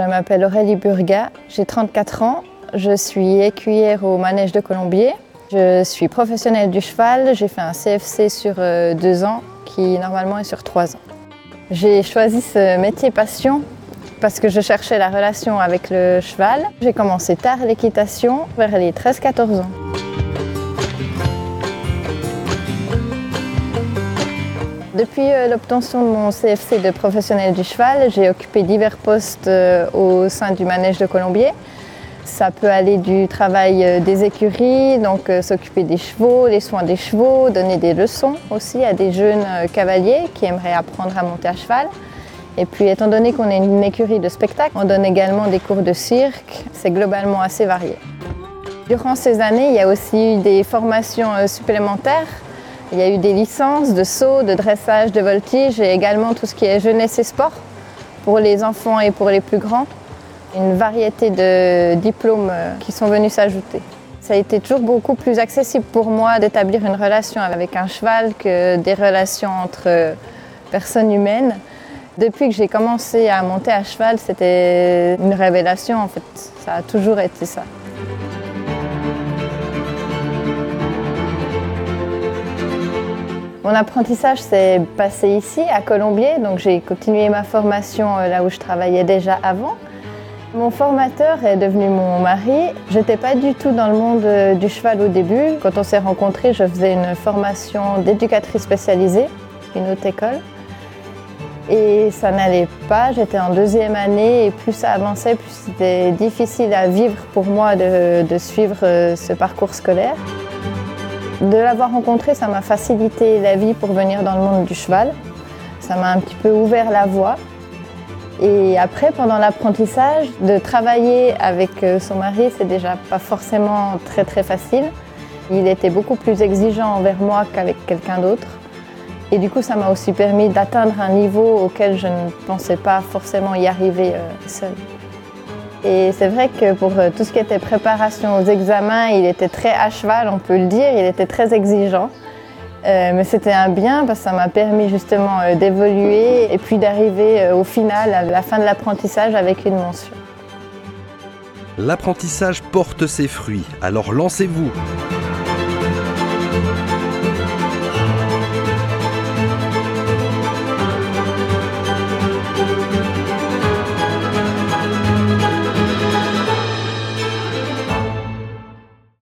m'appelle Aurélie Burga, j'ai 34 ans, je suis écuyère au manège de Colombier. Je suis professionnelle du cheval, j'ai fait un CFC sur euh, deux ans qui normalement est sur trois ans. J'ai choisi ce métier passion parce que je cherchais la relation avec le cheval. J'ai commencé tard l'équitation, vers les 13-14 ans. Depuis euh, l'obtention de mon CFC de professionnel du cheval, j'ai occupé divers postes euh, au sein du manège de Colombier. Ça peut aller du travail euh, des écuries, donc s'occuper des chevaux, les soins des chevaux, donner des leçons aussi à des jeunes cavaliers qui aimeraient apprendre à monter à cheval. Et puis étant donné qu'on est une écurie de spectacle, on donne également des cours de cirque. C'est globalement assez varié. Durant ces années, il y a aussi eu des formations supplémentaires il y a eu des licences de saut, de dressage, de voltige et également tout ce qui est jeunesse et sport pour les enfants et pour les plus grands. Une variété de diplômes euh, qui sont venus s'ajouter. Ça a été toujours beaucoup plus accessible pour moi d'établir une relation avec un cheval que des relations entre personnes humaines. Depuis que j'ai commencé à monter à cheval, c'était une révélation en fait. Ça a toujours été ça. Mon apprentissage s'est passé ici, à Colombier, donc j'ai continué ma formation euh, là où je travaillais déjà avant. Mon formateur est devenu mon mari. J'étais pas du tout dans le monde euh, du cheval au début. Quand on s'est rencontrés, je faisais une formation d'éducatrice spécialisée, une haute école. Et ça n'allait pas, j'étais en deuxième année et plus ça avançait, plus c'était difficile à vivre pour moi de, suivre euh, ce parcours scolaire. De l'avoir rencontré, ça m'a facilité la vie pour venir dans le monde du cheval. Ça m'a un petit peu ouvert la voie. Et après, pendant l'apprentissage, de travailler avec euh, son mari, c'est déjà pas forcément très très facile. Il était beaucoup plus exigeant envers moi qu'avec quelqu'un d'autre. Et du coup, ça m'a aussi permis d'atteindre un niveau auquel je ne pensais pas forcément y arriver euh, seule. Et c'est vrai que pour euh, tout ce qui était préparation aux examens, il était très à cheval, on peut le dire, il était très exigeant. Euh, mais c'était un bien parce que ça m'a permis justement euh, d'évoluer et puis d'arriver au final, à la fin de l'apprentissage, avec une mention. L'apprentissage porte ses fruits, alors lancez-vous